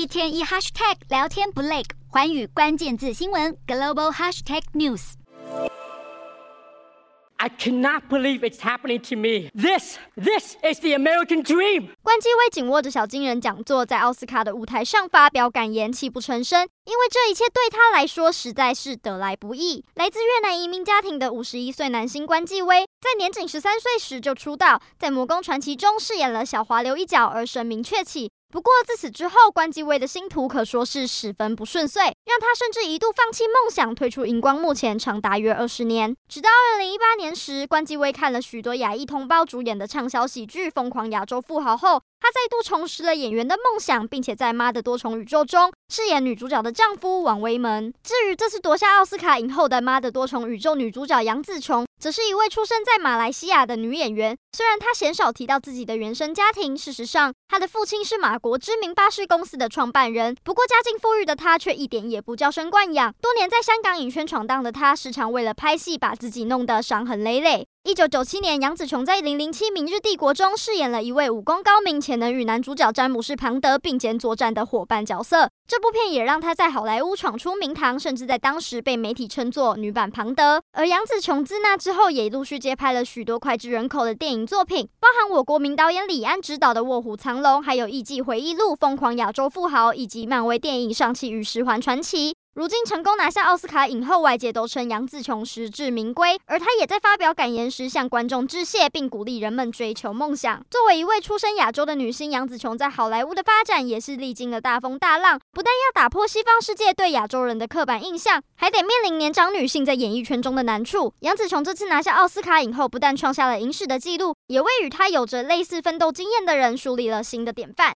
一天一 hashtag 聊天不累，环宇关键字新闻 global hashtag news。I cannot believe it's happening to me. This, this is the American dream. 关继威紧握着小金人讲座，在奥斯卡的舞台上发表感言，泣不成声，因为这一切对他来说实在是得来不易。来自越南移民家庭的五十一岁男星关继威，在年仅十三岁时就出道，在《魔宫传奇》中饰演了小华流一角而声名鹊起。不过自此之后，关继威的星途可说是十分不顺遂，让他甚至一度放弃梦想，退出荧光幕前长达约二十年。直到二零一八年时，关继威看了许多亚裔同胞主演的畅销喜剧《疯狂亚洲富豪》后，他再度重拾了演员的梦想，并且在《妈的多重宇宙》中饰演女主角的丈夫王威门。至于这次夺下奥斯卡影后的《妈的多重宇宙》女主角杨紫琼，则是一位出生在马来西亚的女演员。虽然她鲜少提到自己的原生家庭，事实上，她的父亲是马国知名巴士公司的创办人。不过，家境富裕的她却一点也不娇生惯养。多年在香港影圈闯荡的她，时常为了拍戏把自己弄得伤痕累累。一九九七年，杨紫琼在《零零七：明日帝国》中饰演了一位武功高明且能与男主角詹姆士·庞德并肩作战的伙伴角色。这部片也让她在好莱坞闯出名堂，甚至在当时被媒体称作“女版庞德”。而杨紫琼自那之后也陆续接拍了许多脍炙人口的电影作品，包含我国名导演李安执导的《卧虎藏龙》，还有《艺伎回忆录》《疯狂亚洲富豪》，以及漫威电影《上气与十环传奇》。如今成功拿下奥斯卡影后，外界都称杨紫琼实至名归。而她也在发表感言时向观众致谢，并鼓励人们追求梦想。作为一位出身亚洲的女星，杨紫琼在好莱坞的发展也是历经了大风大浪。不但要打破西方世界对亚洲人的刻板印象，还得面临年长女性在演艺圈中的难处。杨紫琼这次拿下奥斯卡影后，不但创下了影史的纪录，也为与她有着类似奋斗经验的人树立了新的典范。